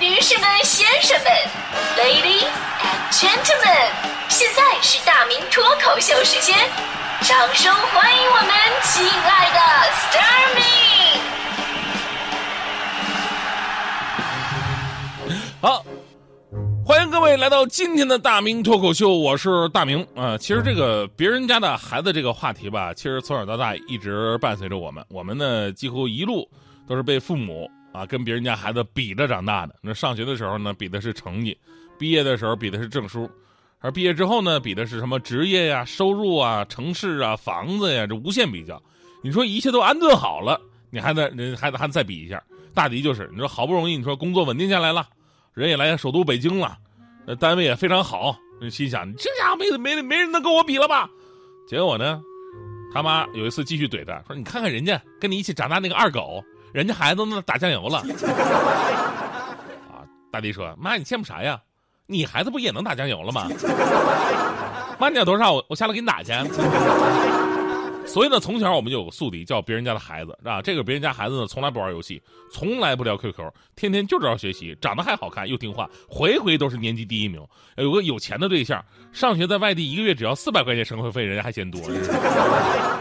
女士们、先生们，Ladies and Gentlemen，现在是大明脱口秀时间，掌声欢迎我们亲爱的 Starmy！好，欢迎各位来到今天的大明脱口秀，我是大明啊、其实这个别人家的孩子这个话题吧，其实从小到大一直伴随着我们，我们呢几乎一路都是被父母啊跟别人家孩子比着长大的。那上学的时候呢，比的是成绩；毕业的时候比的是证书；而毕业之后呢，比的是什么职业呀、收入啊、城市啊、房子呀，这无限比较。你说一切都安顿好了，你还得人还得还再比一下。大抵就是你说好不容易你说工作稳定下来了，人也来首都北京了，那，单位也非常好，心想这家伙没没没人能跟我比了吧？结果呢，他妈有一次继续怼他说：“你看看人家跟你一起长大那个二狗，人家孩子都那打酱油了。”啊，大弟说：“妈，你羡慕啥呀？你孩子不也能打酱油了吗？妈，你要多少？我我下来给你打去。”所以呢，从小我们就有个宿敌，叫别人家的孩子，啊，这个别人家孩子呢，从来不玩游戏，从来不聊 QQ，天天就知道学习，长得还好看又听话，回回都是年级第一名。有个有钱的对象，上学在外地一个月只要四百块钱生活费，人家还嫌多。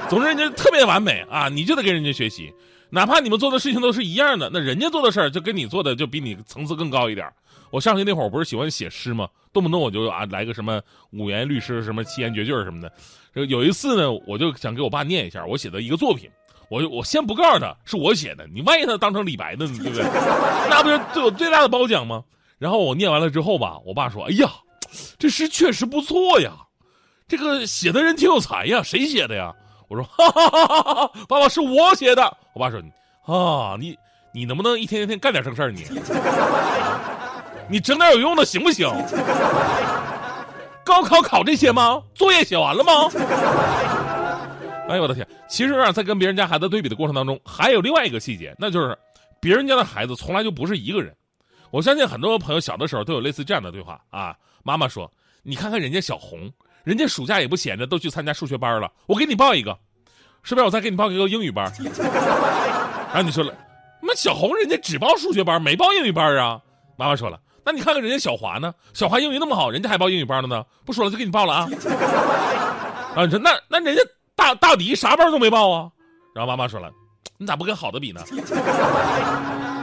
总之，人家特别完美啊，你就得跟人家学习，哪怕你们做的事情都是一样的，那人家做的事儿就跟你做的就比你层次更高一点。我上学那会儿，我不是喜欢写诗吗？动不动我就啊来个什么五言律诗、什么七言绝句什么的。这有一次呢，我就想给我爸念一下我写的一个作品，我我先不告诉他是我写的，你万一他当成李白的呢，对不对？那不是对我最大的褒奖吗？然后我念完了之后吧，我爸说：“哎呀，这诗确实不错呀，这个写的人挺有才呀，谁写的呀？”我说：“哈哈哈哈哈，爸爸是我写的。”我爸说：“啊，你你能不能一天一天干点正事儿？你你整点有用的行不行？高考考这些吗？作业写完了吗？”哎呦我的天！其实啊，在跟别人家孩子对比的过程当中，还有另外一个细节，那就是别人家的孩子从来就不是一个人。我相信很多朋友小的时候都有类似这样的对话啊。妈妈说：“你看看人家小红，人家暑假也不闲着，都去参加数学班了。我给你报一个，是不是？我再给你报一个英语班。”然后你说了，那小红人家只报数学班，没报英语班啊。妈妈说了，那你看看人家小华呢？小华英语那么好，人家还报英语班了呢。不说了，就给你报了啊。啊，你说那那人家大大迪啥班都没报啊？然后妈妈说了，你咋不跟好的比呢？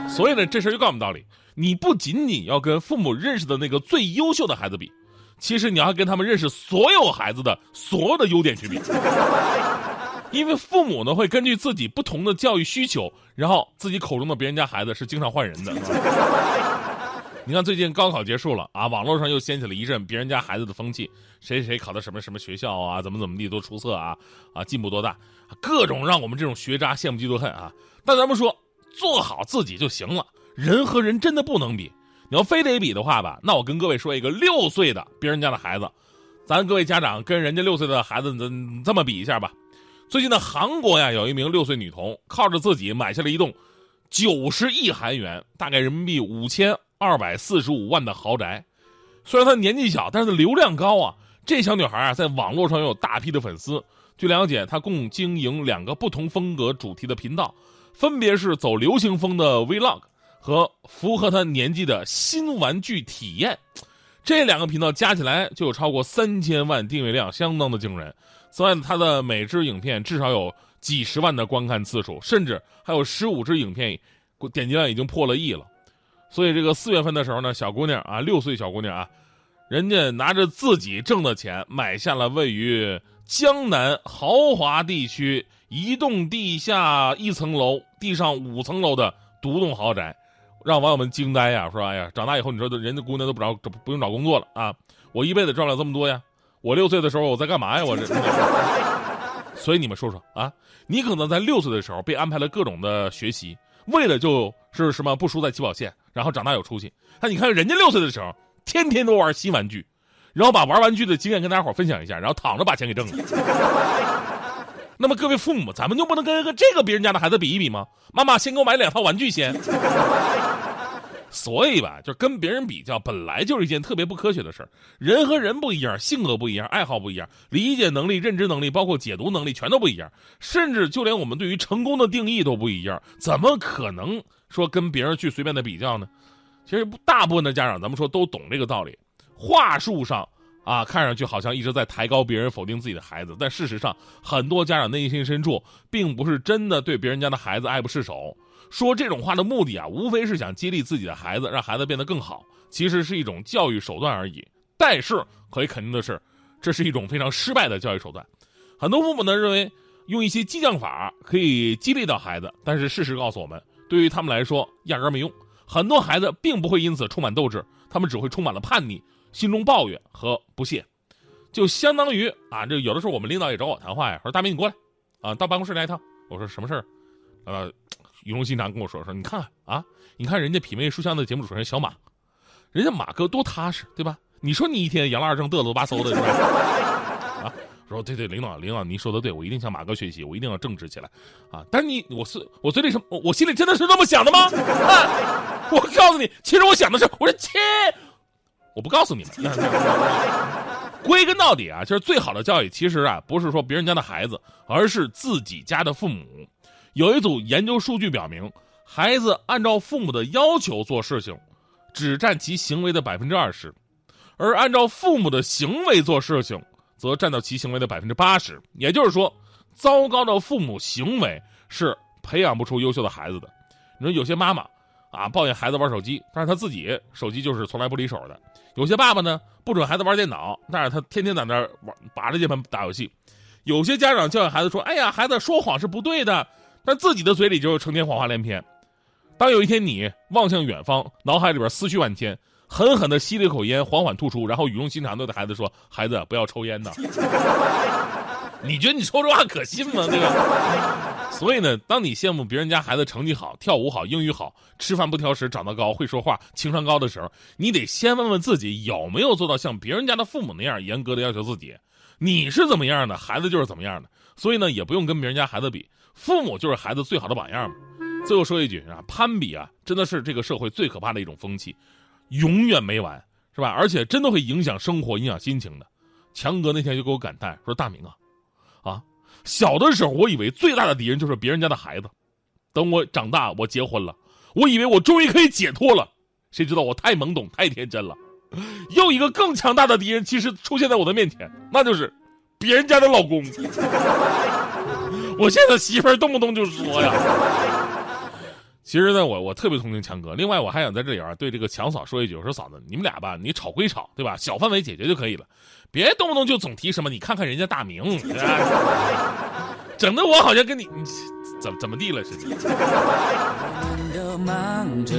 所以呢，这事儿就告诉我们道理：你不仅仅要跟父母认识的那个最优秀的孩子比，其实你要跟他们认识所有孩子的所有的优点去比。因为父母呢会根据自己不同的教育需求，然后自己口中的别人家孩子是经常换人的。你看最近高考结束了啊，网络上又掀起了一阵别人家孩子的风气，谁谁考的什么什么学校啊，怎么怎么地多出色啊，啊进步多大，各种让我们这种学渣羡慕嫉妒恨啊。但咱们说做好自己就行了，人和人真的不能比。你要非得比的话吧，那我跟各位说一个六岁的别人家的孩子，咱各位家长跟人家六岁的孩子这么比一下吧。最近的韩国呀，有一名六岁女童靠着自己买下了一栋九十亿韩元，大概人民币五千二百四十五万的豪宅。虽然她年纪小，但是流量高啊。这小女孩啊，在网络上有大批的粉丝。据了解，她共经营两个不同风格主题的频道，分别是走流行风的 Vlog 和符合她年纪的新玩具体验。这两个频道加起来就有超过三千万订阅量，相当的惊人。此外，他的每支影片至少有几十万的观看次数，甚至还有十五支影片点击量已经破了亿了。所以，这个四月份的时候呢，小姑娘啊，六岁小姑娘啊，人家拿着自己挣的钱买下了位于江南豪华地区一栋地下一层楼、地上五层楼的独栋豪宅，让网友们惊呆呀！说：“哎呀，长大以后，你说人家姑娘都不找不用找工作了啊！我一辈子赚了这么多呀！”我六岁的时候我在干嘛呀？我这，所以你们说说啊，你可能在六岁的时候被安排了各种的学习，为了就是什么不输在起跑线，然后长大有出息。那你看人家六岁的时候，天天都玩新玩具，然后把玩玩具的经验跟大家伙分享一下，然后躺着把钱给挣了。那么各位父母，咱们就不能跟跟这个别人家的孩子比一比吗？妈妈先给我买两套玩具先。所以吧，就跟别人比较，本来就是一件特别不科学的事儿。人和人不一样，性格不一样，爱好不一样，理解能力、认知能力，包括解读能力，全都不一样。甚至就连我们对于成功的定义都不一样，怎么可能说跟别人去随便的比较呢？其实大部分的家长，咱们说都懂这个道理。话术上啊，看上去好像一直在抬高别人、否定自己的孩子，但事实上，很多家长内心深处并不是真的对别人家的孩子爱不释手。说这种话的目的啊，无非是想激励自己的孩子，让孩子变得更好，其实是一种教育手段而已。但是可以肯定的是，这是一种非常失败的教育手段。很多父母呢认为用一些激将法可以激励到孩子，但是事实告诉我们，对于他们来说压根没用。很多孩子并不会因此充满斗志，他们只会充满了叛逆，心中抱怨和不屑，就相当于啊，这有的时候我们领导也找我谈话呀，说大明你过来，啊，到办公室来一趟。我说什么事儿？呃，语重心长跟我说说，你看看啊，你看人家品味书香的节目主持人小马，人家马哥多踏实，对吧？你说你一天杨了二正嘚嘚吧嗖的，是吧？啊，说对对，领导领导您说的对，我一定向马哥学习，我一定要正直起来，啊！但是你我是我嘴里什么，我心里真的是这么想的吗？啊！我告诉你，其实我想的是，我说切，我不告诉你们。归根到底啊，就是最好的教育，其实啊，不是说别人家的孩子，而是自己家的父母。有一组研究数据表明，孩子按照父母的要求做事情，只占其行为的百分之二十，而按照父母的行为做事情，则占到其行为的百分之八十。也就是说，糟糕的父母行为是培养不出优秀的孩子的。你说有些妈妈。啊，抱怨孩子玩手机，但是他自己手机就是从来不离手的。有些爸爸呢，不准孩子玩电脑，但是他天天在那玩，拔着键盘打游戏。有些家长教育孩子说：“哎呀，孩子说谎是不对的。”但自己的嘴里就成天谎话连篇。当有一天你望向远方，脑海里边思绪万千，狠狠的吸了一口烟，缓缓吐出，然后语重心长的对孩子说：“孩子，不要抽烟呐。” 你觉得你说这话可信吗？对吧？所以呢，当你羡慕别人家孩子成绩好、跳舞好、英语好、吃饭不挑食、长得高、会说话、情商高的时候，你得先问问自己有没有做到像别人家的父母那样严格的要求自己。你是怎么样的，孩子就是怎么样的。所以呢，也不用跟别人家孩子比，父母就是孩子最好的榜样嘛。最后说一句啊，攀比啊，真的是这个社会最可怕的一种风气，永远没完，是吧？而且真的会影响生活、影响心情的。强哥那天就给我感叹说：“大明啊。”啊，小的时候我以为最大的敌人就是别人家的孩子，等我长大我结婚了，我以为我终于可以解脱了，谁知道我太懵懂太天真了，又一个更强大的敌人其实出现在我的面前，那就是别人家的老公。我现在媳妇儿动不动就说呀。其实呢，我我特别同情强哥。另外，我还想在这里啊，对这个强嫂说一句：我说嫂子，你们俩吧，你吵归吵，对吧？小范围解决就可以了，别动不动就总提什么。你看看人家大明，整的我好像跟你怎怎么地了似的。忙着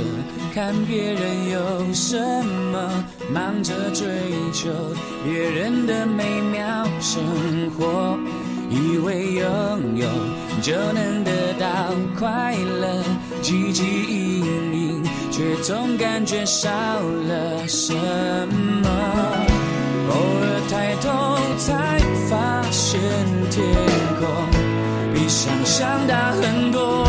看别人有什么，忙着追求别人的美妙生活。以为拥有就能得到快乐，汲汲营营，却总感觉少了什么。偶尔抬头才发现天空比想象大很多，